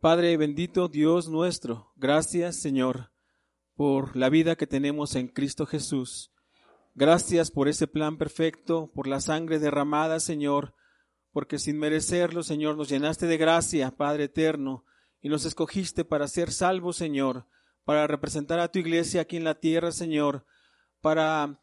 Padre bendito, Dios nuestro, gracias Señor por la vida que tenemos en Cristo Jesús. Gracias por ese plan perfecto, por la sangre derramada, Señor, porque sin merecerlo, Señor, nos llenaste de gracia, Padre eterno, y nos escogiste para ser salvos, Señor, para representar a tu iglesia aquí en la tierra, Señor, para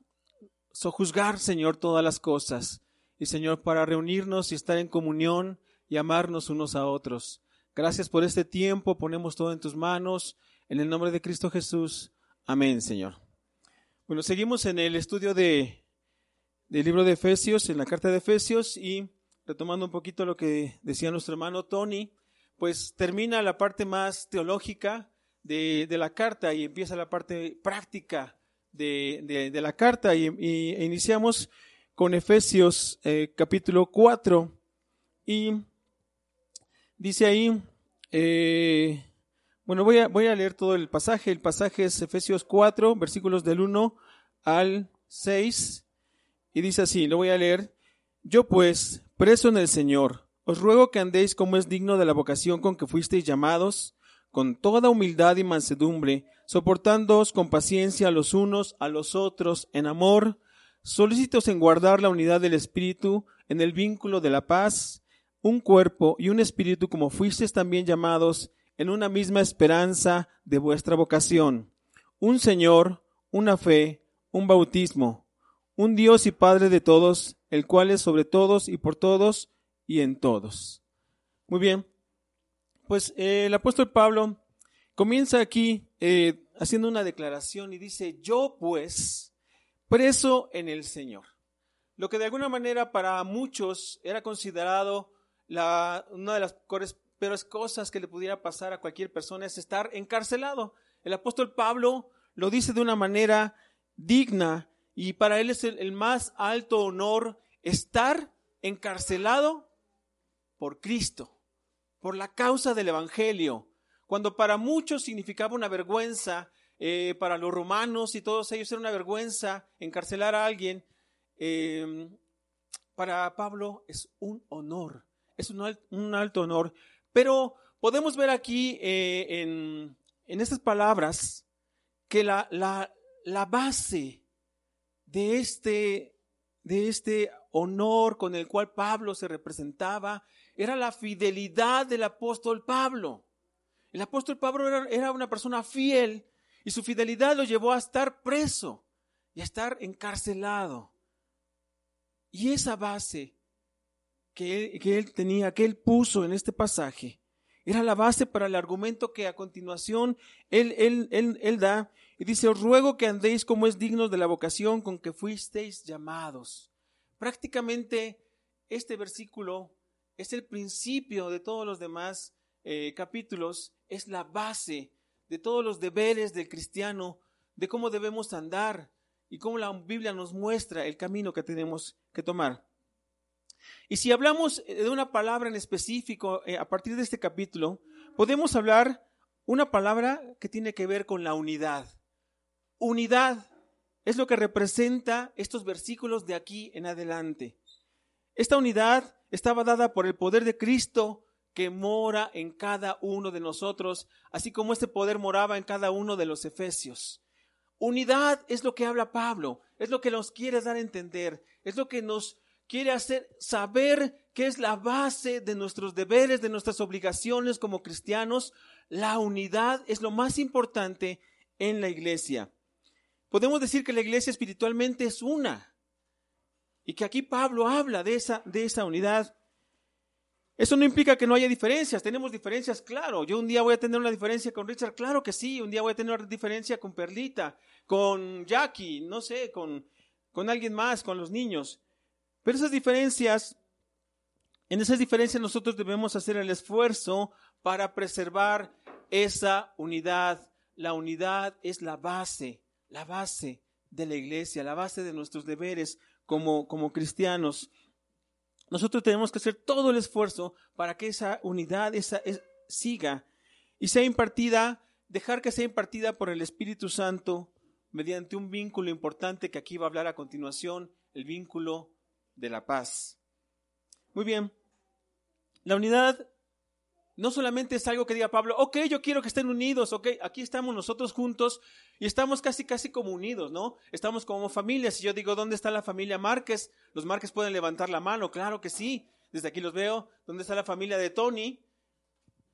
sojuzgar, Señor, todas las cosas, y Señor, para reunirnos y estar en comunión y amarnos unos a otros. Gracias por este tiempo, ponemos todo en tus manos, en el nombre de Cristo Jesús. Amén, Señor. Bueno, seguimos en el estudio de, del libro de Efesios, en la carta de Efesios, y retomando un poquito lo que decía nuestro hermano Tony, pues termina la parte más teológica de, de la carta y empieza la parte práctica de, de, la carta y, iniciamos con Efesios eh, capítulo 4 y dice ahí, eh, bueno, voy a, voy a leer todo el pasaje. El pasaje es Efesios 4, versículos del 1 al 6. Y dice así, lo voy a leer. Yo pues, preso en el Señor, os ruego que andéis como es digno de la vocación con que fuisteis llamados, con toda humildad y mansedumbre, soportándoos con paciencia los unos a los otros en amor, solícitos en guardar la unidad del Espíritu en el vínculo de la paz, un cuerpo y un espíritu como fuisteis también llamados en una misma esperanza de vuestra vocación, un Señor, una fe, un bautismo, un Dios y Padre de todos, el cual es sobre todos y por todos y en todos. Muy bien, pues eh, el apóstol Pablo comienza aquí eh, haciendo una declaración y dice, yo pues, preso en el Señor. Lo que de alguna manera para muchos era considerado la, una de las peores cosas que le pudiera pasar a cualquier persona es estar encarcelado. El apóstol Pablo lo dice de una manera digna y para él es el, más alto honor estar encarcelado por Cristo, por la causa del Evangelio. Cuando para muchos significaba una vergüenza, eh, para los romanos y todos ellos era una vergüenza encarcelar a alguien, eh, para Pablo es un honor, es un, alto honor. Pero podemos ver aquí eh, en, en, estas palabras que la, la, la base de este, de este honor con el cual Pablo se representaba era la fidelidad del apóstol Pablo. El apóstol Pablo era, era, una persona fiel y su fidelidad lo llevó a estar preso y a estar encarcelado. Y esa base que él, tenía, que él puso en este pasaje, era la base para el argumento que a continuación él, él, él, da. Y dice, os ruego que andéis como es digno de la vocación con que fuisteis llamados. Prácticamente este versículo es el principio de todos los demás eh, capítulos, es la base de todos los deberes del cristiano, de cómo debemos andar y cómo la Biblia nos muestra el camino que tenemos que tomar. Y si hablamos de una palabra en específico eh, a partir de este capítulo, podemos hablar una palabra que tiene que ver con la unidad. Unidad es lo que representa estos versículos de aquí en adelante. Esta unidad estaba dada por el poder de Cristo que mora en cada uno de nosotros, así como este poder moraba en cada uno de los efesios. Unidad es lo que habla Pablo, es lo que nos quiere dar a entender, es lo que nos quiere hacer saber qué es la base de nuestros deberes, de nuestras obligaciones como cristianos. La unidad es lo más importante en la iglesia. Podemos decir que la iglesia espiritualmente es una y que aquí Pablo habla de esa, de esa unidad. Eso no implica que no haya diferencias, tenemos diferencias, claro. Yo un día voy a tener una diferencia con Richard, claro que sí, un día voy a tener una diferencia con Perlita, con Jackie, no sé, con, con alguien más, con los niños. Pero esas diferencias, en esas diferencias nosotros debemos hacer el esfuerzo para preservar esa unidad. La unidad es la base, la base de la iglesia, la base de nuestros deberes como, como cristianos. Nosotros tenemos que hacer todo el esfuerzo para que esa unidad esa, siga y sea impartida, dejar que sea impartida por el Espíritu Santo mediante un vínculo importante que aquí va a hablar a continuación, el vínculo de la paz. Muy bien, la unidad no solamente es algo que diga Pablo, ok, yo quiero que estén unidos, ok, aquí estamos nosotros juntos y estamos casi, casi como unidos, ¿no? Estamos como familia. Si yo digo, ¿dónde está la familia Márquez? Los Márquez pueden levantar la mano, claro que sí. Desde aquí los veo. ¿Dónde está la familia de Tony?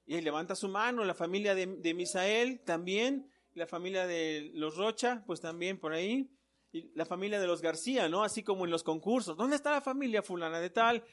Y ahí levanta su mano. La familia de, de Misael también. La familia de los Rocha, pues también por ahí. Y la familia de los García, ¿no? Así como en los concursos. ¿Dónde está la familia fulana de tal?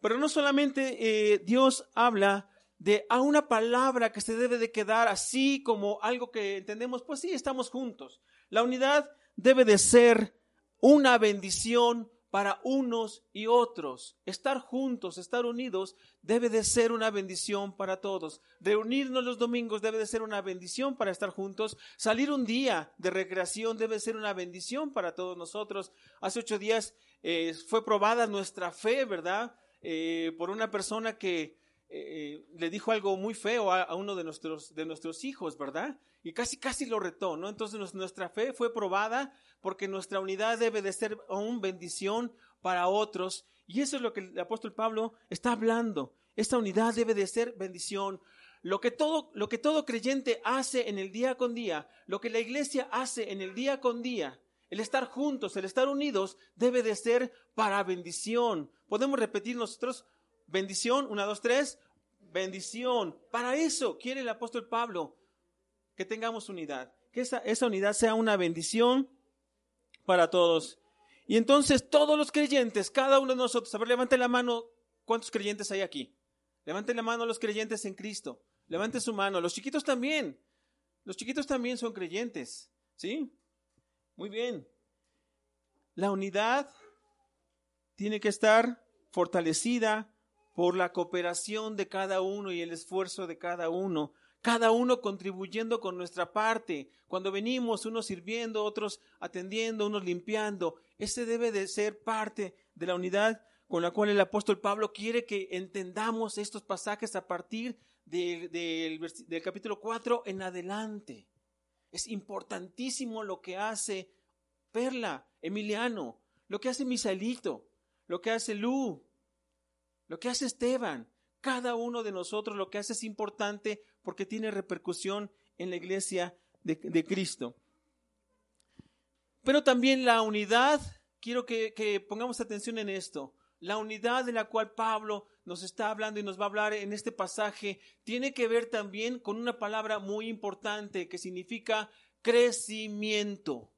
Pero no solamente eh, Dios habla de a una palabra que se debe de quedar así como algo que entendemos, pues sí, estamos juntos. La unidad debe de ser una bendición para unos y otros. Estar juntos, estar unidos, debe de ser una bendición para todos. Reunirnos los domingos debe de ser una bendición para estar juntos. Salir un día de recreación debe ser una bendición para todos nosotros. Hace ocho días eh, fue probada nuestra fe, ¿verdad? Eh, por una persona que eh, le dijo algo muy feo a, uno de nuestros, de nuestros hijos, ¿verdad? Y casi, casi lo retó, ¿no? Entonces nuestra fe fue probada porque nuestra unidad debe de ser aún bendición para otros. Y eso es lo que el apóstol Pablo está hablando. Esta unidad debe de ser bendición. Lo que, todo, lo que todo creyente hace en el día con día, lo que la iglesia hace en el día con día, el estar juntos, el estar unidos, debe de ser para bendición. Podemos repetir nosotros, bendición, una, dos, tres, bendición. Para eso quiere el apóstol Pablo que tengamos unidad, que esa, esa unidad sea una bendición para todos. Y entonces todos los creyentes, cada uno de nosotros, a ver, levante la mano, ¿cuántos creyentes hay aquí? Levante la mano los creyentes en Cristo. Levante su mano. Los chiquitos también. Los chiquitos también son creyentes. ¿Sí? Muy bien. La unidad tiene que estar fortalecida por la cooperación de cada uno y el esfuerzo de cada uno, cada uno contribuyendo con nuestra parte. Cuando venimos, unos sirviendo, otros atendiendo, unos limpiando, ese debe de ser parte de la unidad con la cual el apóstol Pablo quiere que entendamos estos pasajes a partir del, del capítulo 4 en adelante. Es importantísimo lo que hace Perla, Emiliano, lo que hace Misaelito, lo que hace Lu, lo que hace Esteban. Cada uno de nosotros lo que hace es importante porque tiene repercusión en la iglesia de, Cristo. Pero también la unidad, quiero que, pongamos atención en esto, la unidad de la cual Pablo nos está hablando y nos va a hablar en este pasaje tiene que ver también con una palabra muy importante que significa crecimiento.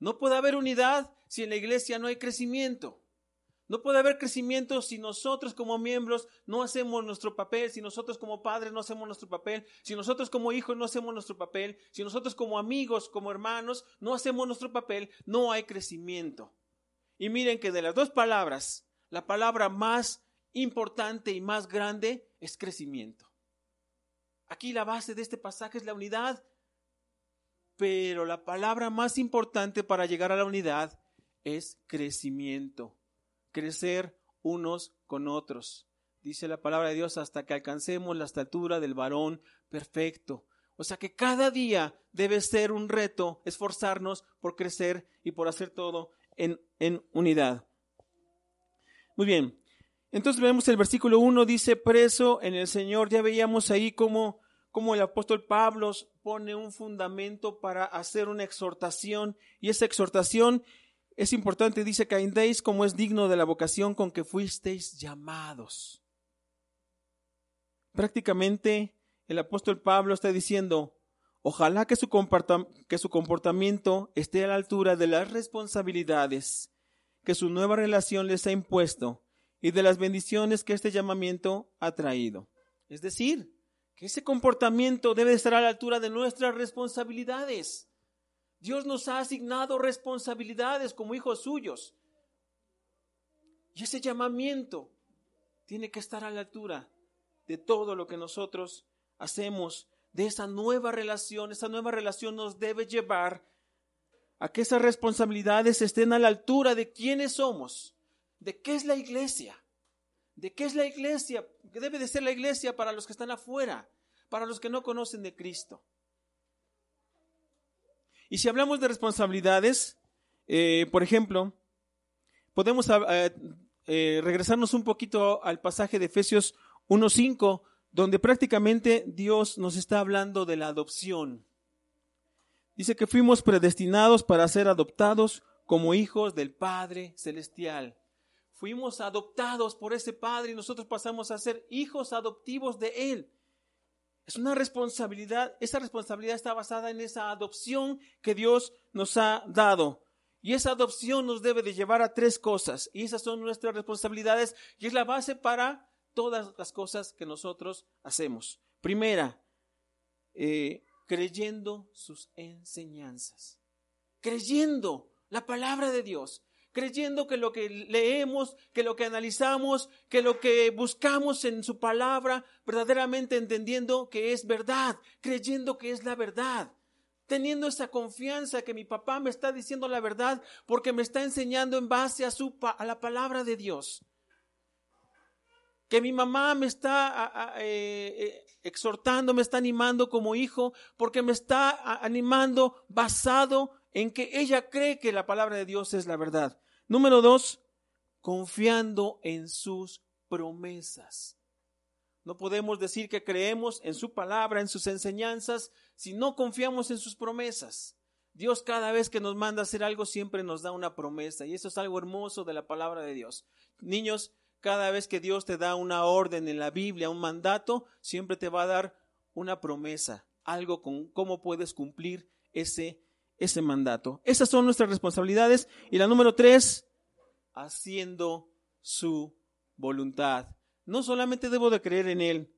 No puede haber unidad si en la iglesia no hay crecimiento. No puede haber crecimiento si nosotros como miembros no hacemos nuestro papel, si nosotros como padres no hacemos nuestro papel, si nosotros como hijos no hacemos nuestro papel, si nosotros como amigos, como hermanos no hacemos nuestro papel, no hay crecimiento. Y miren que de las dos palabras, la palabra más importante y más grande es crecimiento. Aquí la base de este pasaje es la unidad, pero la palabra más importante para llegar a la unidad es crecimiento crecer unos con otros. Dice la palabra de Dios hasta que alcancemos la estatura del varón perfecto. O sea que cada día debe ser un reto esforzarnos por crecer y por hacer todo en, en unidad. Muy bien. Entonces vemos el versículo 1, dice, preso en el Señor. Ya veíamos ahí cómo, cómo el apóstol Pablo pone un fundamento para hacer una exhortación y esa exhortación es importante, dice que andéis como es digno de la vocación con que fuisteis llamados. Prácticamente el apóstol Pablo está diciendo, ojalá que su, que su comportamiento esté a la altura de las responsabilidades que su nueva relación les ha impuesto y de las bendiciones que este llamamiento ha traído. Es decir, que ese comportamiento debe estar a la altura de nuestras responsabilidades. Dios nos ha asignado responsabilidades como hijos suyos. Y ese llamamiento tiene que estar a la altura de todo lo que nosotros hacemos, de esa nueva relación. Esa nueva relación nos debe llevar a que esas responsabilidades estén a la altura de quiénes somos, de qué es la iglesia, de qué es la iglesia, debe de ser la iglesia para los que están afuera, para los que no conocen de Cristo. Y si hablamos de responsabilidades, eh, por ejemplo, podemos eh, eh, regresarnos un poquito al pasaje de Efesios 1.5, donde prácticamente Dios nos está hablando de la adopción. Dice que fuimos predestinados para ser adoptados como hijos del Padre Celestial. Fuimos adoptados por ese Padre y nosotros pasamos a ser hijos adoptivos de Él. Es una responsabilidad, esa responsabilidad está basada en esa adopción que Dios nos ha dado. Y esa adopción nos debe de llevar a tres cosas. Y esas son nuestras responsabilidades y es la base para todas las cosas que nosotros hacemos. Primera, eh, creyendo sus enseñanzas. Creyendo la palabra de Dios creyendo que lo que leemos, que lo que analizamos, que lo que buscamos en su palabra, verdaderamente entendiendo que es verdad, creyendo que es la verdad, teniendo esa confianza que mi papá me está diciendo la verdad porque me está enseñando en base a, su, a la palabra de Dios. Que mi mamá me está eh, eh, exhortando, me está animando como hijo, porque me está animando basado en que ella cree que la palabra de Dios es la verdad. Número dos, confiando en sus promesas. No podemos decir que creemos en su palabra, en sus enseñanzas, si no confiamos en sus promesas. Dios cada vez que nos manda a hacer algo siempre nos da una promesa y eso es algo hermoso de la palabra de Dios. Niños, cada vez que Dios te da una orden en la Biblia, un mandato, siempre te va a dar una promesa, algo con cómo puedes cumplir ese ese mandato. Esas son nuestras responsabilidades. Y la número tres, haciendo su voluntad. No solamente debo de creer en Él,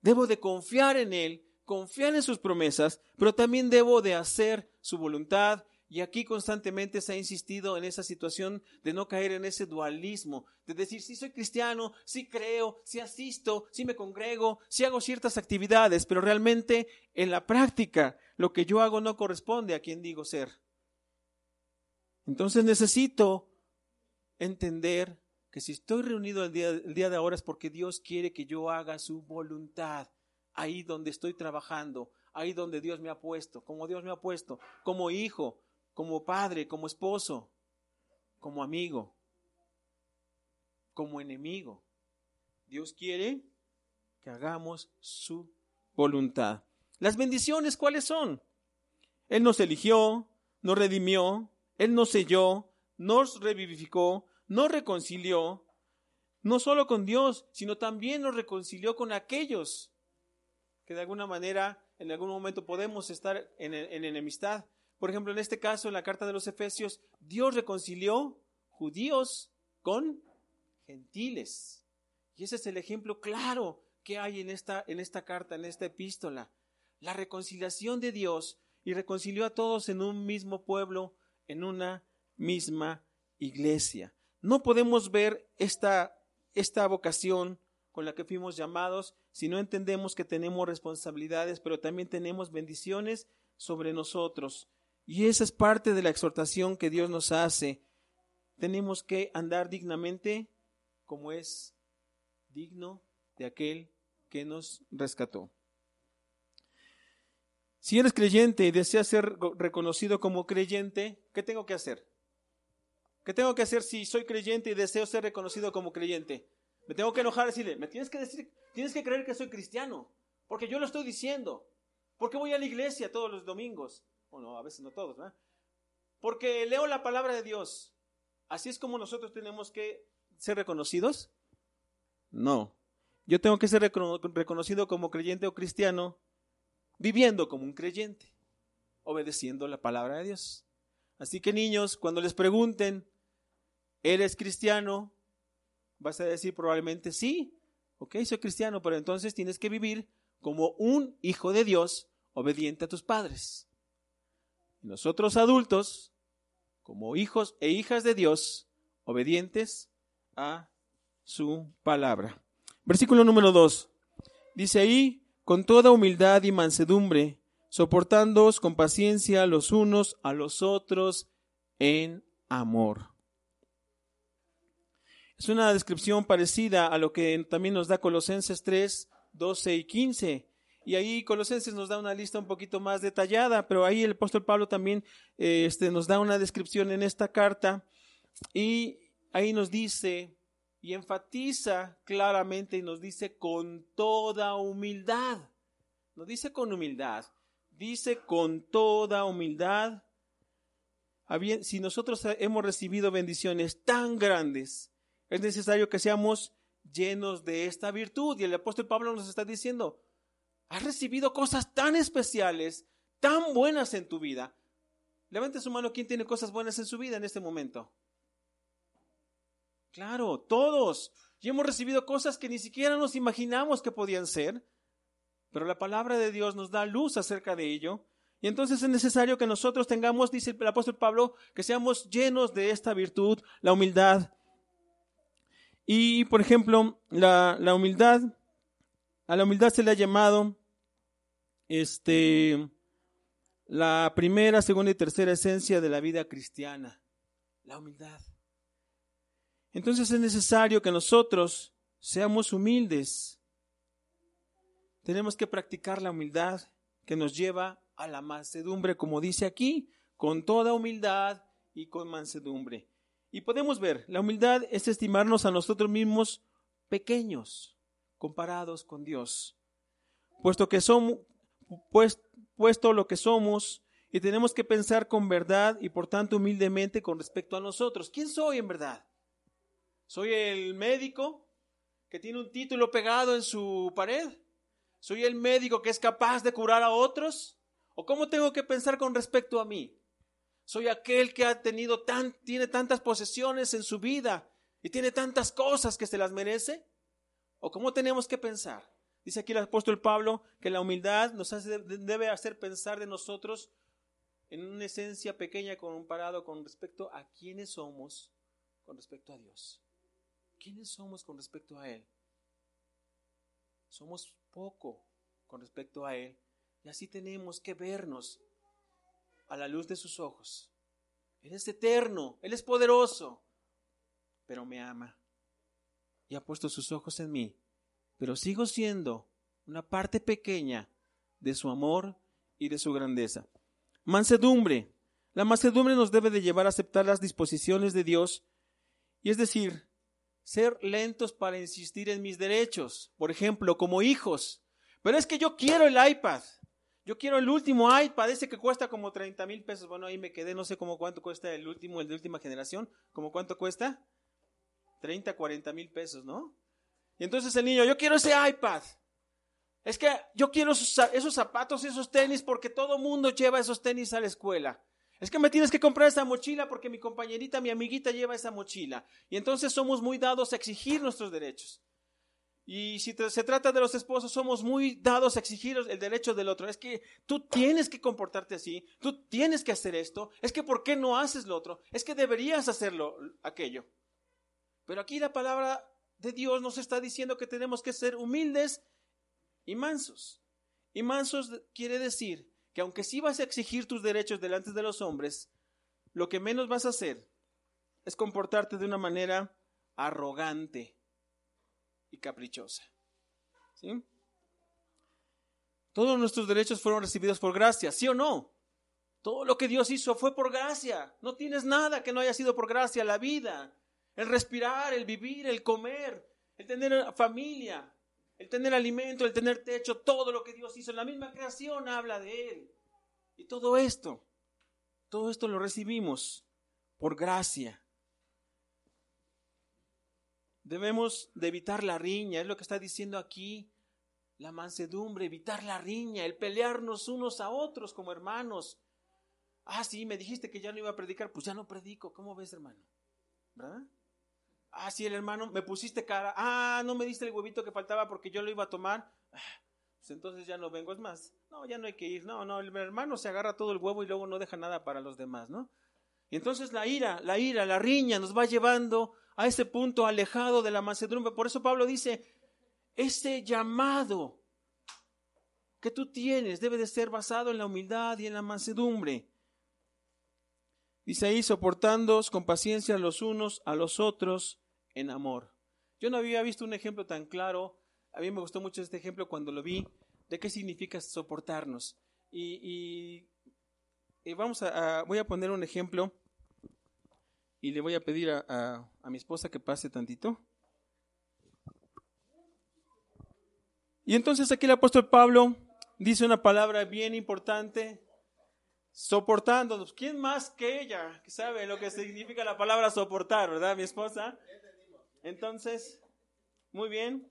debo de confiar en Él, confiar en sus promesas, pero también debo de hacer su voluntad. Y aquí constantemente se ha insistido en esa situación de no caer en ese dualismo, de decir, si soy cristiano, si creo, si asisto, si me congrego, si hago ciertas actividades, pero realmente en la práctica lo que yo hago no corresponde a quien digo ser. Entonces necesito entender que si estoy reunido día, el día de ahora es porque Dios quiere que yo haga su voluntad, ahí donde estoy trabajando, ahí donde Dios me ha puesto, como Dios me ha puesto, como hijo, como padre, como esposo, como amigo, como enemigo. Dios quiere que hagamos su voluntad. Las bendiciones, ¿cuáles son? Él nos eligió, nos redimió, Él nos selló, nos revivificó, nos reconcilió, no solo con Dios, sino también nos reconcilió con aquellos que de alguna manera en algún momento podemos estar en, en enemistad. Por ejemplo, en este caso, en la carta de los Efesios, Dios reconcilió judíos con gentiles. Y ese es el ejemplo claro que hay en esta, en esta carta, en esta epístola la reconciliación de Dios y reconcilió a todos en un mismo pueblo, en una misma iglesia. No podemos ver esta, esta vocación con la que fuimos llamados si no entendemos que tenemos responsabilidades, pero también tenemos bendiciones sobre nosotros. Y esa es parte de la exhortación que Dios nos hace. Tenemos que andar dignamente como es digno de aquel que nos rescató. Si eres creyente y deseas ser reconocido como creyente, ¿qué tengo que hacer? ¿Qué tengo que hacer si soy creyente y deseo ser reconocido como creyente? Me tengo que enojar y decirle, me tienes que decir, tienes que creer que soy cristiano, porque yo lo estoy diciendo. Porque voy a la iglesia todos los domingos. Bueno, a veces no todos, ¿verdad? Porque leo la palabra de Dios. ¿Así es como nosotros tenemos que ser reconocidos? No. Yo tengo que ser reconocido como creyente o cristiano viviendo como un creyente, obedeciendo la palabra de Dios. Así que niños, cuando les pregunten, ¿eres cristiano? Vas a decir probablemente sí, ok, soy cristiano, pero entonces tienes que vivir como un hijo de Dios obediente a tus padres. Nosotros adultos, como hijos e hijas de Dios, obedientes a su palabra. Versículo número 2. Dice ahí, con toda humildad y mansedumbre, soportándoos con paciencia los unos a los otros en amor. Es una descripción parecida a lo que también nos da Colosenses 3, 12 y 15. Y ahí Colosenses nos da una lista un poquito más detallada, pero ahí el apóstol Pablo también este, nos da una descripción en esta carta y ahí nos dice y enfatiza claramente y nos dice con toda humildad. No dice con humildad, dice con toda humildad. Si nosotros hemos recibido bendiciones tan grandes, es necesario que seamos llenos de esta virtud. Y el apóstol Pablo nos está diciendo, has recibido cosas tan especiales, tan buenas en tu vida. Levante su mano, ¿quién tiene cosas buenas en su vida en este momento? Claro, todos. Y hemos recibido cosas que ni siquiera nos imaginamos que podían ser, pero la palabra de Dios nos da luz acerca de ello. Y entonces es necesario que nosotros tengamos, dice el apóstol Pablo, que seamos llenos de esta virtud, la humildad. Y, por ejemplo, la, la humildad, a la humildad se le ha llamado este, la primera, segunda y tercera esencia de la vida cristiana, la humildad. Entonces es necesario que nosotros seamos humildes. Tenemos que practicar la humildad que nos lleva a la mansedumbre, como dice aquí, con toda humildad y con mansedumbre. Y podemos ver, la humildad es estimarnos a nosotros mismos pequeños comparados con Dios, puesto que somos, pues, puesto lo que somos y tenemos que pensar con verdad y por tanto humildemente con respecto a nosotros. ¿Quién soy en verdad? ¿Soy el médico que tiene un título pegado en su pared? ¿Soy el médico que es capaz de curar a otros? ¿O cómo tengo que pensar con respecto a mí? ¿Soy aquel que ha tenido tan, tiene tantas posesiones en su vida y tiene tantas cosas que se las merece? ¿O cómo tenemos que pensar? Dice aquí el apóstol Pablo que la humildad nos debe hacer pensar de nosotros en una esencia pequeña comparado con respecto a quiénes somos con respecto a Dios. ¿Quiénes somos con respecto a Él? Somos poco con respecto a Él. Y así tenemos que vernos a la luz de sus ojos. Él es eterno, Él es poderoso, pero me ama y ha puesto sus ojos en mí. Pero sigo siendo una parte pequeña de su amor y de su grandeza. Mansedumbre. La mansedumbre nos debe de llevar a aceptar las disposiciones de Dios y es decir, ser lentos para insistir en mis derechos, por ejemplo, como hijos. Pero es que yo quiero el iPad. Yo quiero el último iPad, ese que cuesta como 30 mil pesos. Bueno, ahí me quedé, no sé cómo cuánto cuesta el último, el de última generación. ¿Cómo cuánto cuesta? 30, 40 mil pesos, ¿no? Y entonces el niño, yo quiero ese iPad. Es que yo quiero esos, zapatos, esos tenis, porque todo mundo lleva esos tenis a la escuela. Es que me tienes que comprar esa mochila porque mi compañerita, mi amiguita lleva esa mochila. Y entonces somos muy dados a exigir nuestros derechos. Y si se trata de los esposos, somos muy dados a exigir el derecho del otro. Es que tú tienes que comportarte así, tú tienes que hacer esto, es que ¿por qué no haces lo otro? Es que deberías hacerlo aquello. Pero aquí la palabra de Dios nos está diciendo que tenemos que ser humildes y mansos. Y mansos quiere decir que aunque sí vas a exigir tus derechos delante de los hombres, lo que menos vas a hacer es comportarte de una manera arrogante y caprichosa. ¿Sí? Todos nuestros derechos fueron recibidos por gracia, ¿sí o no? Todo lo que Dios hizo fue por gracia. No tienes nada que no haya sido por gracia. La vida, el respirar, el vivir, el comer, el tener familia, el tener alimento, el tener techo, todo lo que Dios hizo, la misma creación habla de Él. Y todo esto, todo esto lo recibimos por gracia. Debemos de evitar la riña, es lo que está diciendo aquí, la mansedumbre, evitar la riña, el pelearnos unos a otros como hermanos. Ah, sí, me dijiste que ya no iba a predicar, pues ya no predico. ¿Cómo ves, hermano? ¿Verdad? Ah, sí, el hermano, me pusiste cara. Ah, no me diste el huevito que faltaba porque yo lo iba a tomar. Ah, pues entonces ya no vengo. Es más, no, ya no hay que ir. No, no, el hermano se agarra todo el huevo y luego no deja nada para los demás, ¿no? Y entonces la ira, la ira, la riña nos va llevando a ese punto alejado de la mansedumbre. Por eso Pablo dice, ese llamado que tú tienes debe de ser basado en la humildad y en la mansedumbre. Dice ahí, soportándoos con paciencia los unos a los otros en amor. Yo no había visto un ejemplo tan claro. A mí me gustó mucho este ejemplo cuando lo vi, de qué significa soportarnos. Y, eh, vamos a, voy a poner un ejemplo y le voy a pedir a, a, a mi esposa que pase tantito. Y entonces aquí el apóstol Pablo dice una palabra bien importante soportándonos. ¿Quién más que ella sabe lo que significa la palabra soportar, verdad, mi esposa? Entonces, muy bien,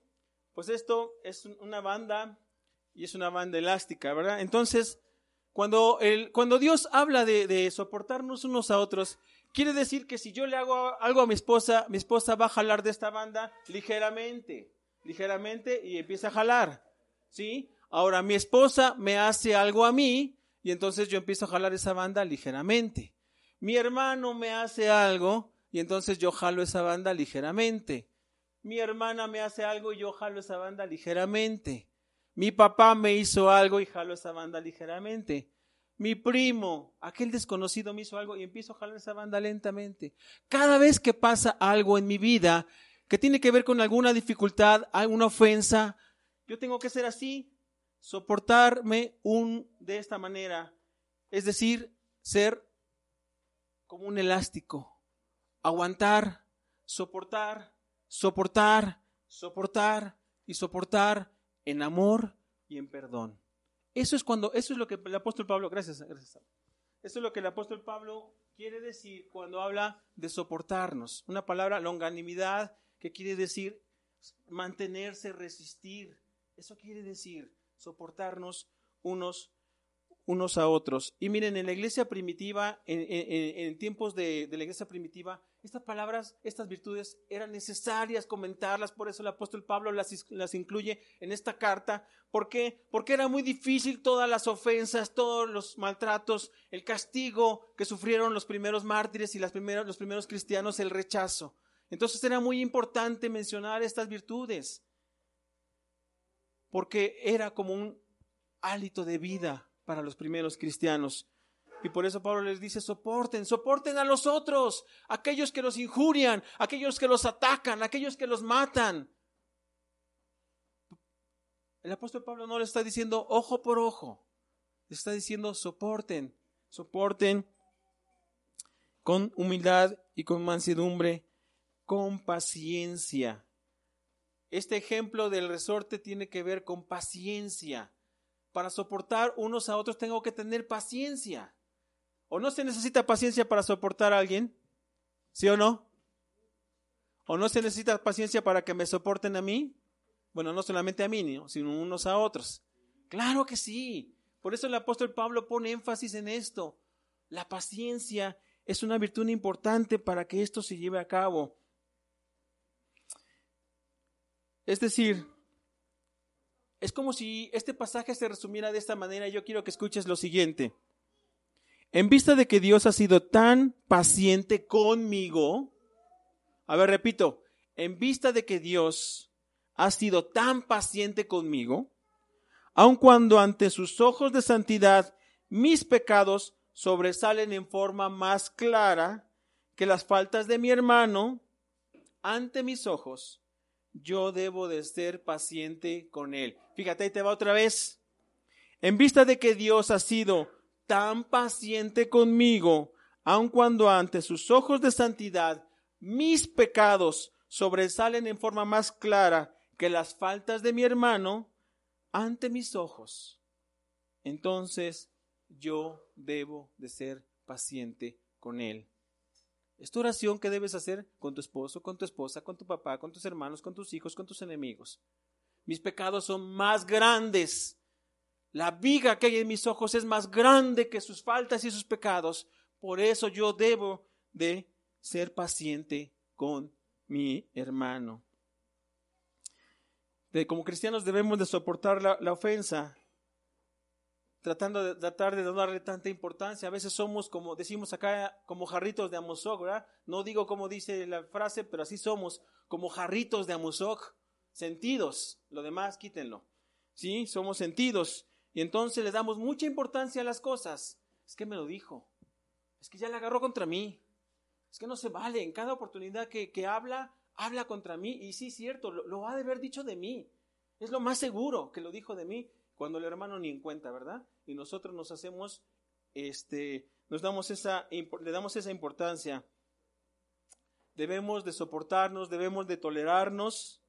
pues esto es una banda y es una banda elástica, ¿verdad? Entonces, cuando, el, cuando Dios habla de soportarnos unos a otros, quiere decir que si yo le hago algo a mi esposa, mi esposa va a jalar de esta banda ligeramente, ligeramente y empieza a jalar, ¿sí? Ahora mi esposa me hace algo a mí y entonces yo empiezo a jalar esa banda ligeramente. Mi hermano me hace algo y entonces yo jalo esa banda ligeramente. Mi hermana me hace algo y yo jalo esa banda ligeramente. Mi papá me hizo algo y jalo esa banda ligeramente. Mi primo, aquel desconocido me hizo algo y empiezo a jalar esa banda lentamente. Cada vez que pasa algo en mi vida que tiene que ver con alguna dificultad, alguna ofensa, yo tengo que ser así, soportarme un de esta manera, es decir, ser como un elástico, aguantar, soportar, soportar, soportar y soportar en amor y en perdón. Eso es cuando eso es lo que el apóstol Pablo, gracias, gracias. Eso es lo que el apóstol Pablo quiere decir cuando habla de soportarnos. Una palabra longanimidad que quiere decir mantenerse, resistir. Eso quiere decir soportarnos unos, unos a otros. Y miren, en la iglesia primitiva, en, tiempos de, de, la iglesia primitiva, estas palabras, estas virtudes eran necesarias comentarlas, por eso el apóstol Pablo las, las incluye en esta carta. ¿Por qué? Porque era muy difícil todas las ofensas, todos los maltratos, el castigo que sufrieron los primeros mártires y las primeros, los primeros cristianos, el rechazo. Entonces era muy importante mencionar estas virtudes porque era como un hálito de vida para los primeros cristianos. Y por eso Pablo les dice, soporten, soporten a los otros, aquellos que los injurian, aquellos que los atacan, aquellos que los matan. El apóstol Pablo no le está diciendo ojo por ojo, le está diciendo soporten, soporten con humildad y con mansedumbre, con paciencia. Este ejemplo del resorte tiene que ver con paciencia. Para soportar unos a otros tengo que tener paciencia. ¿O no se necesita paciencia para soportar a alguien? ¿Sí o no? ¿O no se necesita paciencia para que me soporten a mí? Bueno, no solamente a mí, sino unos a otros. Claro que sí. Por eso el apóstol Pablo pone énfasis en esto. La paciencia es una virtud importante para que esto se lleve a cabo. Es decir, es como si este pasaje se resumiera de esta manera. Yo quiero que escuches lo siguiente. En vista de que Dios ha sido tan paciente conmigo, a ver, repito, en vista de que Dios ha sido tan paciente conmigo, aun cuando ante sus ojos de santidad mis pecados sobresalen en forma más clara que las faltas de mi hermano, ante mis ojos yo debo de ser paciente con él. Fíjate, ahí te va otra vez. En vista de que Dios ha sido tan paciente conmigo, aun cuando ante sus ojos de santidad mis pecados sobresalen en forma más clara que las faltas de mi hermano, ante mis ojos, entonces yo debo de ser paciente con él. Esta oración que debes hacer con tu esposo, con tu esposa, con tu papá, con tus hermanos, con tus hijos, con tus enemigos. Mis pecados son más grandes. La viga que hay en mis ojos es más grande que sus faltas y sus pecados. Por eso yo debo de ser paciente con mi hermano. De, como cristianos debemos de soportar la ofensa, tratando de tratar de darle tanta importancia. A veces somos, como decimos acá, como jarritos de Amosok, ¿verdad? No digo como dice la frase, pero así somos, como jarritos de Amosok, sentidos. Lo demás, quítenlo. ¿Sí? Somos sentidos. Y entonces le damos mucha importancia a las cosas. Es que me lo dijo. Es que ya le agarró contra mí. Es que no se vale. En cada oportunidad que, que habla, habla contra mí. Y sí, cierto, lo, lo ha de haber dicho de mí. Es lo más seguro que lo dijo de mí cuando el hermano ni en cuenta, ¿verdad? Y nosotros nos hacemos, este, nos damos esa, le damos esa importancia. Debemos de soportarnos, debemos de tolerarnos.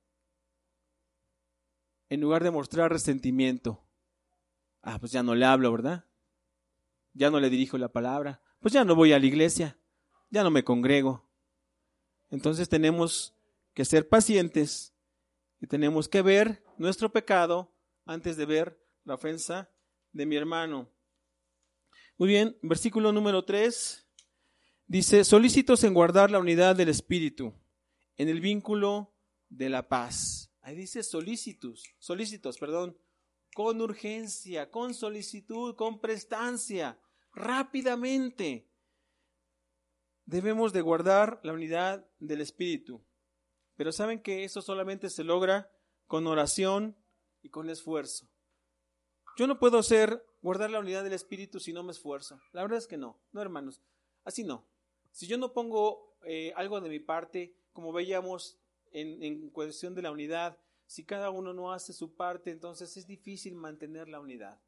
en lugar de mostrar resentimiento. Ah, pues ya no le hablo, ¿verdad? Ya no le dirijo la palabra. Pues ya no voy a la iglesia. Ya no me congrego. Entonces tenemos que ser pacientes y tenemos que ver nuestro pecado antes de ver la ofensa de mi hermano. Muy bien, versículo número 3 dice, solícitos en guardar la unidad del Espíritu, en el vínculo de la paz. Ahí dice solícitos, solícitos, perdón, con urgencia, con solicitud, con prestancia, rápidamente. Debemos de guardar la unidad del Espíritu. Pero saben que eso solamente se logra con oración y con esfuerzo. Yo no puedo ser guardar la unidad del Espíritu si no me esfuerzo. La verdad es que no, no hermanos, así no. Si yo no pongo eh, algo de mi parte, como veíamos en, en cuestión de la unidad, si cada uno no hace su parte, entonces es difícil mantener la unidad.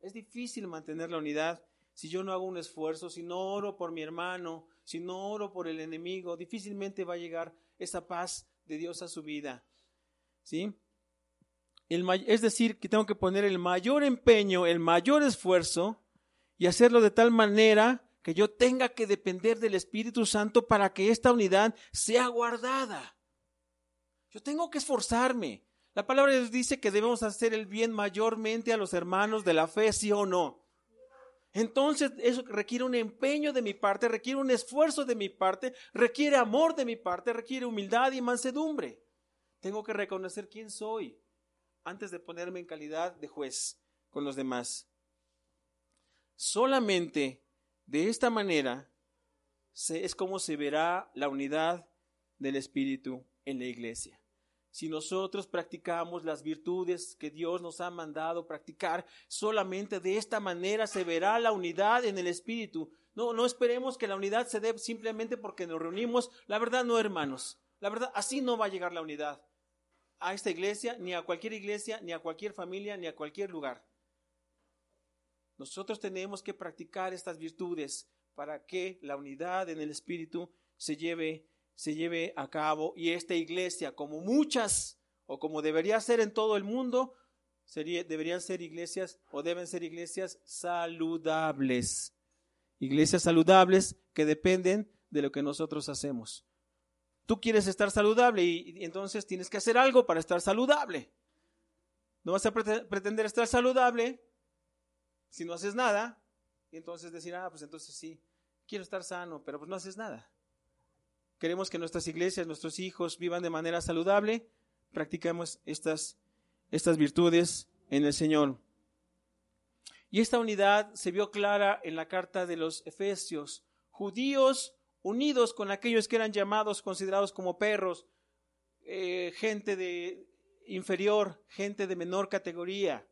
Es difícil mantener la unidad si yo no hago un esfuerzo, si no oro por mi hermano, si no oro por el enemigo, difícilmente va a llegar esa paz de Dios a su vida. ¿Sí? Es decir, que tengo que poner el mayor empeño, el mayor esfuerzo y hacerlo de tal manera que yo tenga que depender del Espíritu Santo para que esta unidad sea guardada. Yo tengo que esforzarme. La palabra dice que debemos hacer el bien mayormente a los hermanos de la fe, sí o no. Entonces eso requiere un empeño de mi parte, requiere un esfuerzo de mi parte, requiere amor de mi parte, requiere humildad y mansedumbre. Tengo que reconocer quién soy antes de ponerme en calidad de juez con los demás. Solamente de esta manera es como se verá la unidad del Espíritu en la iglesia. Si nosotros practicamos las virtudes que Dios nos ha mandado practicar, solamente de esta manera se verá la unidad en el Espíritu. No, no esperemos que la unidad se dé simplemente porque nos reunimos. La verdad no, hermanos. La verdad, así no va a llegar la unidad a esta iglesia, ni a cualquier iglesia, ni a cualquier familia, ni a cualquier lugar. Nosotros tenemos que practicar estas virtudes para que la unidad en el Espíritu se lleve se lleve a cabo y esta iglesia, como muchas o como debería ser en todo el mundo, deberían ser iglesias o deben ser iglesias saludables. Iglesias saludables que dependen de lo que nosotros hacemos. Tú quieres estar saludable y, entonces tienes que hacer algo para estar saludable. No vas a pretender estar saludable si no haces nada y entonces decir, ah, pues entonces sí, quiero estar sano, pero pues no haces nada. Queremos que nuestras iglesias, nuestros hijos vivan de manera saludable. Practicamos estas, estas virtudes en el Señor. Y esta unidad se vio clara en la carta de los Efesios. Judíos unidos con aquellos que eran llamados, considerados como perros, eh, gente de inferior, gente de menor categoría.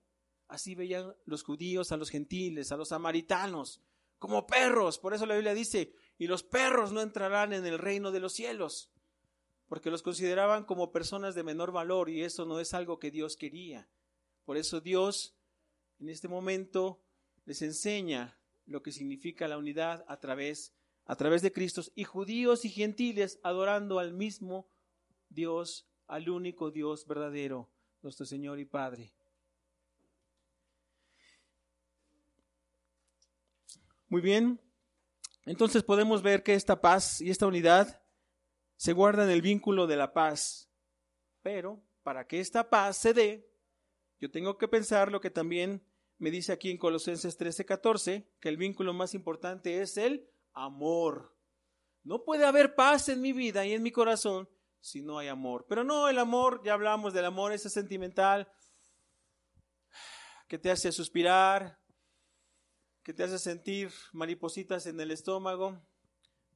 Así veían los judíos a los gentiles, a los samaritanos, como perros. Por eso la Biblia dice, y los perros no entrarán en el reino de los cielos, porque los consideraban como personas de menor valor y eso no es algo que Dios quería. Por eso Dios en este momento les enseña lo que significa la unidad a través a través de Cristo y judíos y gentiles adorando al mismo Dios, al único Dios verdadero, nuestro Señor y Padre. Muy bien, entonces podemos ver que esta paz y esta unidad se guardan en el vínculo de la paz. Pero para que esta paz se dé, yo tengo que pensar lo que también me dice aquí en Colosenses 13:14, que el vínculo más importante es el amor. No puede haber paz en mi vida y en mi corazón si no hay amor. Pero no, el amor, ya hablamos del amor, ese sentimental que te hace suspirar, que te hace sentir maripositas en el estómago,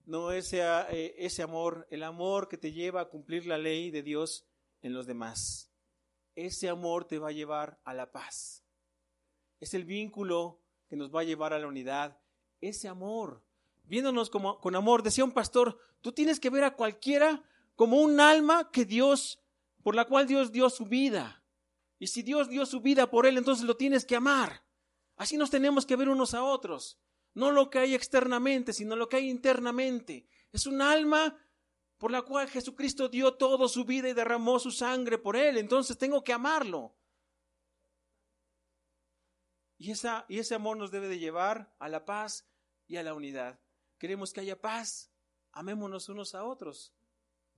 no ese, eh, ese amor, el amor que te lleva a cumplir la ley de Dios en los demás. Ese amor te va a llevar a la paz. Es el vínculo que nos va a llevar a la unidad. Ese amor, viéndonos como, con amor, decía un pastor, tú tienes que ver a cualquiera como un alma que Dios, por la cual Dios dio su vida. Y si Dios dio su vida por él, entonces lo tienes que amar. Así nos tenemos que ver unos a otros. No lo que hay externamente, sino lo que hay internamente. Es un alma por la cual Jesucristo dio toda su vida y derramó su sangre por él. Entonces tengo que amarlo. Y, esa, y ese amor nos debe de llevar a la paz y a la unidad. Queremos que haya paz. Amémonos unos a otros,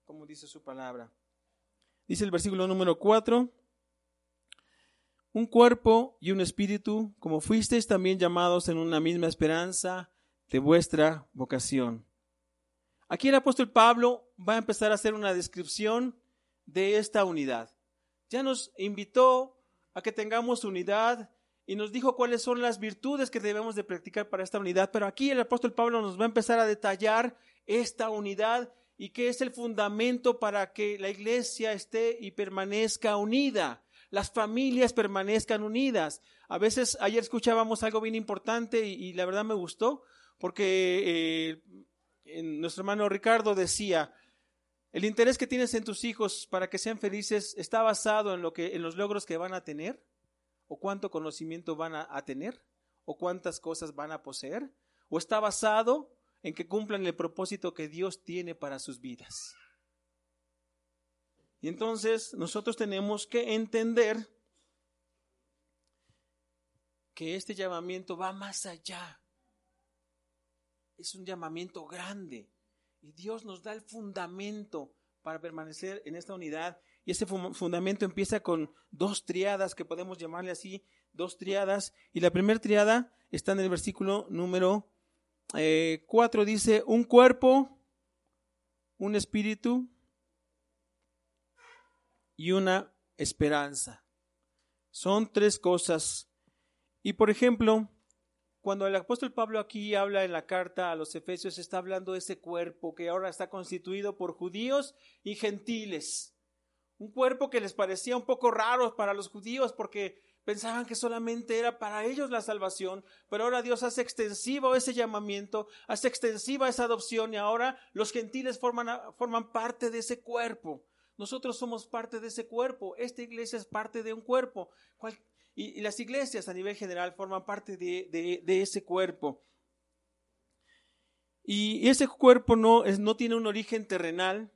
como dice su palabra. Dice el versículo número 4. Un cuerpo y un espíritu, como fuisteis también llamados en una misma esperanza de vuestra vocación. Aquí el apóstol Pablo va a empezar a hacer una descripción de esta unidad. Ya nos invitó a que tengamos unidad y nos dijo cuáles son las virtudes que debemos de practicar para esta unidad, pero aquí el apóstol Pablo nos va a empezar a detallar esta unidad y que es el fundamento para que la iglesia esté y permanezca unida, las familias permanezcan unidas. A veces ayer escuchábamos algo bien importante y, la verdad me gustó porque eh, nuestro hermano Ricardo decía, el interés que tienes en tus hijos para que sean felices está basado en lo que en los logros que van a tener o cuánto conocimiento van a, tener o cuántas cosas van a poseer o está basado en que cumplan el propósito que Dios tiene para sus vidas. Y entonces nosotros tenemos que entender que este llamamiento va más allá. Es un llamamiento grande. Y Dios nos da el fundamento para permanecer en esta unidad. Y ese fundamento empieza con dos triadas, que podemos llamarle así, dos triadas. Y la primera triada está en el versículo número 4, eh, dice, un cuerpo, un espíritu y una esperanza. Son tres cosas. Y por ejemplo, cuando el apóstol Pablo aquí habla en la carta a los Efesios, está hablando de ese cuerpo que ahora está constituido por judíos y gentiles. Un cuerpo que les parecía un poco raro para los judíos porque pensaban que solamente era para ellos la salvación, pero ahora Dios hace extensivo ese llamamiento, hace extensiva esa adopción y ahora los gentiles forman, forman parte de ese cuerpo. Nosotros somos parte de ese cuerpo. Esta iglesia es parte de un cuerpo. Y, las iglesias a nivel general forman parte de, ese cuerpo. Y ese cuerpo no, no tiene un origen terrenal,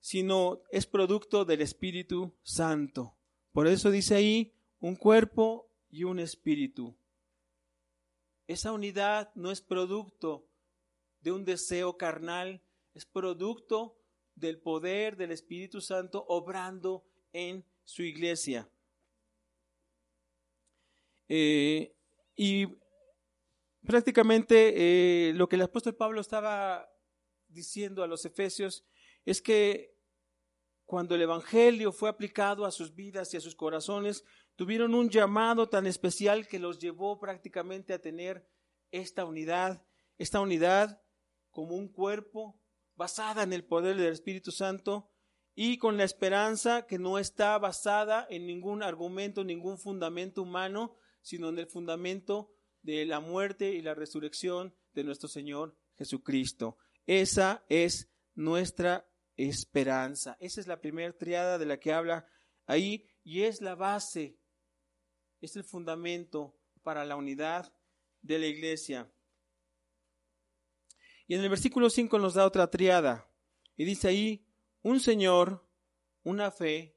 sino es producto del Espíritu Santo. Por eso dice ahí, un cuerpo y un espíritu. Esa unidad no es producto de un deseo carnal, es producto del poder del Espíritu Santo obrando en su iglesia. Eh, y prácticamente eh, lo que el apóstol Pablo estaba diciendo a los efesios es que cuando el Evangelio fue aplicado a sus vidas y a sus corazones, tuvieron un llamado tan especial que los llevó prácticamente a tener esta unidad, esta unidad como un cuerpo basada en el poder del Espíritu Santo y con la esperanza que no está basada en ningún argumento, ningún fundamento humano, sino en el fundamento de la muerte y la resurrección de nuestro Señor Jesucristo. Esa es nuestra esperanza. Esa es la primera triada de la que habla ahí y es la base, es el fundamento para la unidad de la iglesia. Y en el versículo 5 nos da otra triada y dice ahí un Señor, una fe,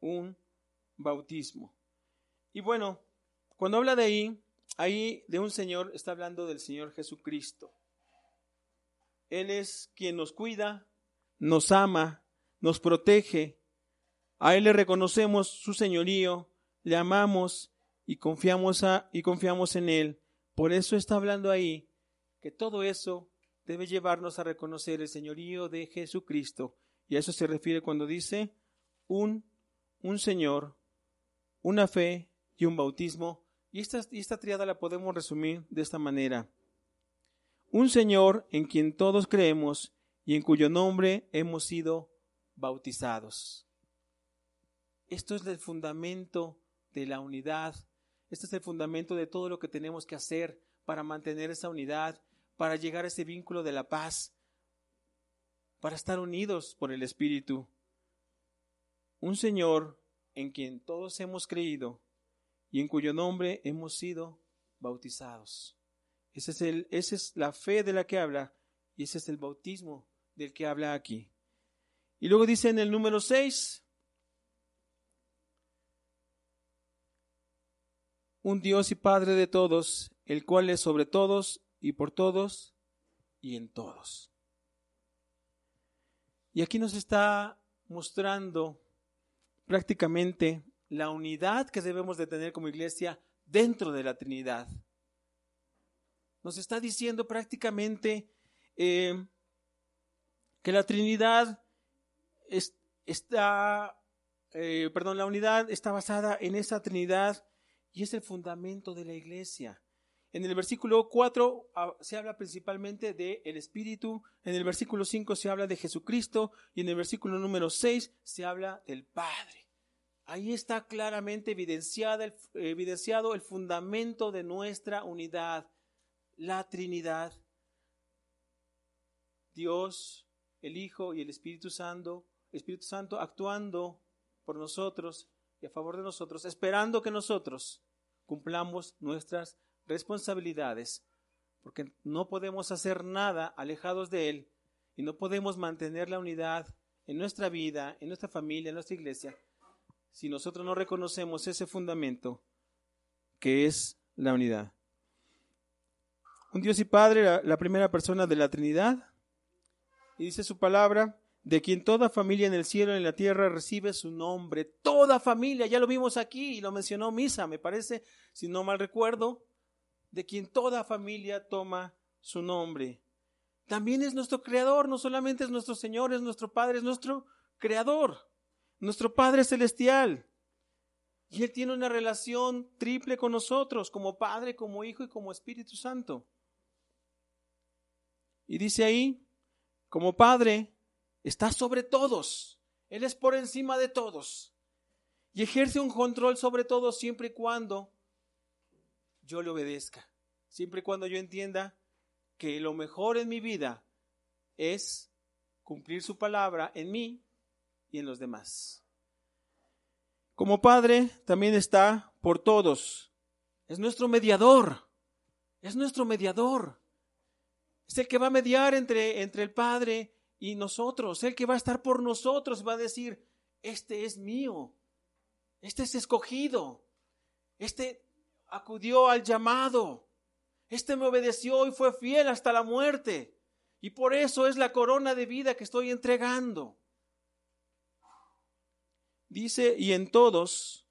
un bautismo. Y bueno, cuando habla de ahí, ahí de un Señor, está hablando del Señor Jesucristo. Él es quien nos cuida, nos ama, nos protege. A Él le reconocemos su señorío, le amamos y confiamos, a, y confiamos en Él. Por eso está hablando ahí que todo eso debe llevarnos a reconocer el señorío de Jesucristo. Y a eso se refiere cuando dice un, un Señor, una fe y un bautismo y esta, esta triada la podemos resumir de esta manera. Un Señor en quien todos creemos y en cuyo nombre hemos sido bautizados. Esto es el fundamento de la unidad. Este es el fundamento de todo lo que tenemos que hacer para mantener esa unidad, para llegar a ese vínculo de la paz, para estar unidos por el Espíritu. Un Señor en quien todos hemos creído y en cuyo nombre hemos sido bautizados. Es esa es la fe de la que habla y ese es el bautismo del que habla aquí. Y luego dice en el número 6, un Dios y Padre de todos, el cual es sobre todos y por todos y en todos. Y aquí nos está mostrando prácticamente la unidad que debemos de tener como iglesia dentro de la Trinidad. Nos está diciendo prácticamente eh, que la Trinidad está, eh, perdón, la unidad está basada en esa Trinidad y es el fundamento de la iglesia. En el versículo 4 ah, se habla principalmente del el Espíritu, en el versículo 5 se habla de Jesucristo y en el versículo número 6 se habla del Padre. Ahí está claramente evidenciada evidenciado el fundamento de nuestra unidad, la Trinidad. Dios, el Hijo y el Espíritu Santo, Espíritu Santo actuando por nosotros y a favor de nosotros, esperando que nosotros cumplamos nuestras responsabilidades, porque no podemos hacer nada alejados de Él y no podemos mantener la unidad en nuestra vida, en nuestra familia, en nuestra iglesia, si nosotros no reconocemos ese fundamento que es la unidad. Un Dios y Padre, la, primera persona de la Trinidad, y dice su palabra, de quien toda familia en el cielo y en la tierra recibe su nombre. Toda familia, ya lo vimos aquí y lo mencionó Misa, me parece, si no mal recuerdo, de quien toda familia toma su nombre. También es nuestro creador, no solamente es nuestro Señor, es nuestro Padre, es nuestro creador nuestro Padre Celestial. Y Él tiene una relación triple con nosotros, como Padre, como Hijo y como Espíritu Santo. Y dice ahí, como Padre, está sobre todos. Él es por encima de todos. Y ejerce un control sobre todos siempre y cuando yo le obedezca. Siempre y cuando yo entienda que lo mejor en mi vida es cumplir su palabra en mí y en los demás. Como Padre también está por todos. Es nuestro mediador. Es nuestro mediador. Es el que va a mediar entre, entre el Padre y nosotros. El que va a estar por nosotros. Va a decir, este es mío. Este es escogido. Este acudió al llamado. Este me obedeció y fue fiel hasta la muerte. Y por eso es la corona de vida que estoy entregando. Dice, y en todos,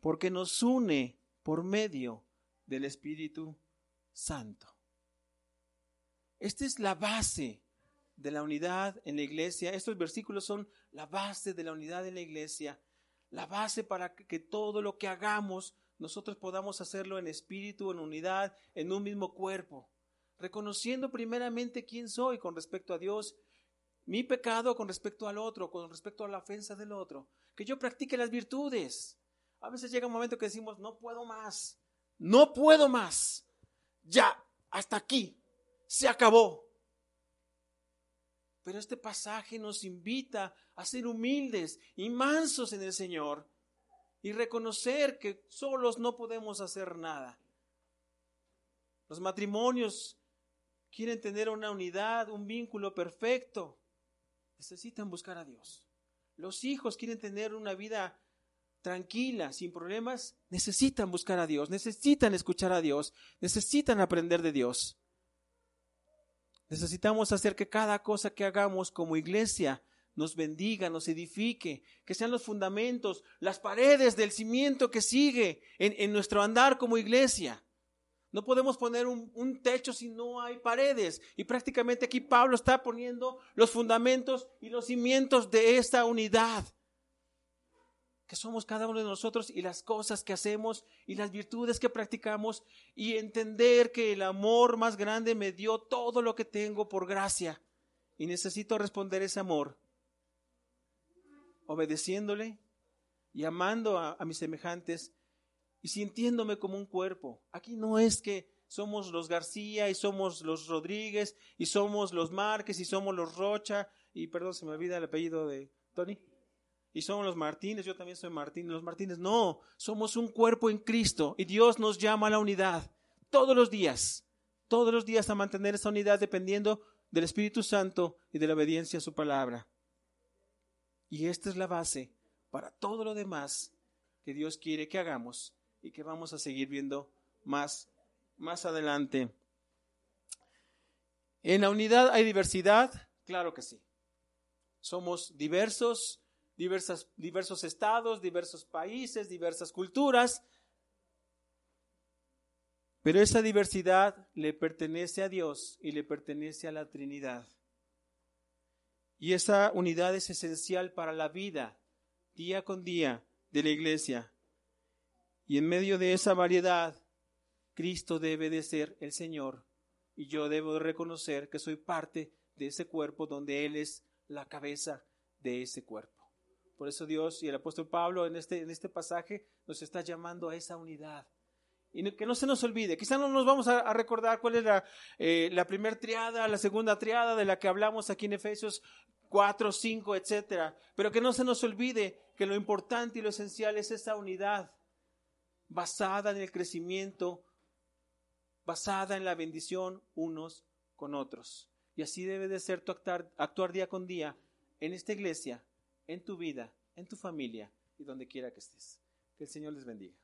porque nos une por medio del Espíritu Santo. Esta es la base de la unidad en la iglesia. Estos versículos son la base de la unidad en la iglesia, la base para que todo lo que hagamos nosotros podamos hacerlo en espíritu, en unidad, en un mismo cuerpo, reconociendo primeramente quién soy con respecto a Dios, mi pecado con respecto al otro, con respecto a la ofensa del otro, que yo practique las virtudes. A veces llega un momento que decimos, no puedo más, no puedo más, ya, hasta aquí, se acabó. Pero este pasaje nos invita a ser humildes y mansos en el Señor y reconocer que solos no podemos hacer nada. Los matrimonios quieren tener una unidad, un vínculo perfecto. Necesitan buscar a Dios. Los hijos quieren tener una vida tranquila, sin problemas, necesitan buscar a Dios, necesitan escuchar a Dios, necesitan aprender de Dios. Necesitamos hacer que cada cosa que hagamos como iglesia nos bendiga, nos edifique, que sean los fundamentos, las paredes del cimiento que sigue en, en nuestro andar como iglesia. No podemos poner un, techo si no hay paredes. Y prácticamente aquí Pablo está poniendo los fundamentos y los cimientos de esta unidad. Que somos cada uno de nosotros y las cosas que hacemos y las virtudes que practicamos y entender que el amor más grande me dio todo lo que tengo por gracia. Y necesito responder ese amor obedeciéndole y amando a mis semejantes y sintiéndome como un cuerpo. Aquí no es que somos los García y somos los Rodríguez y somos los Márquez y somos los Rocha y perdón, se me olvida el apellido de Tony. Y somos los Martínez, yo también soy Martínez, los Martínez. No, somos un cuerpo en Cristo y Dios nos llama a la unidad todos los días, todos los días a mantener esa unidad dependiendo del Espíritu Santo y de la obediencia a su palabra. Y esta es la base para todo lo demás que Dios quiere que hagamos y que vamos a seguir viendo más, más adelante. ¿En la unidad hay diversidad? Claro que sí. Somos diversos, diversos estados, diversos países, diversas culturas, pero esa diversidad le pertenece a Dios y le pertenece a la Trinidad. Y esa unidad es esencial para la vida, día con día, de la iglesia. Y en medio de esa variedad, Cristo debe de ser el Señor. Y yo debo de reconocer que soy parte de ese cuerpo donde Él es la cabeza de ese cuerpo. Por eso Dios y el apóstol Pablo en este, en este pasaje nos está llamando a esa unidad. Y que no se nos olvide, quizá no nos vamos a, recordar cuál es la, eh, la primera triada, la segunda triada de la que hablamos aquí en Efesios 4, 5, etcétera, pero que no se nos olvide que lo importante y lo esencial es esa unidad basada en el crecimiento, basada en la bendición unos con otros. Y así debe de ser tu actuar, actuar día con día en esta iglesia, en tu vida, en tu familia y donde quiera que estés. Que el Señor les bendiga.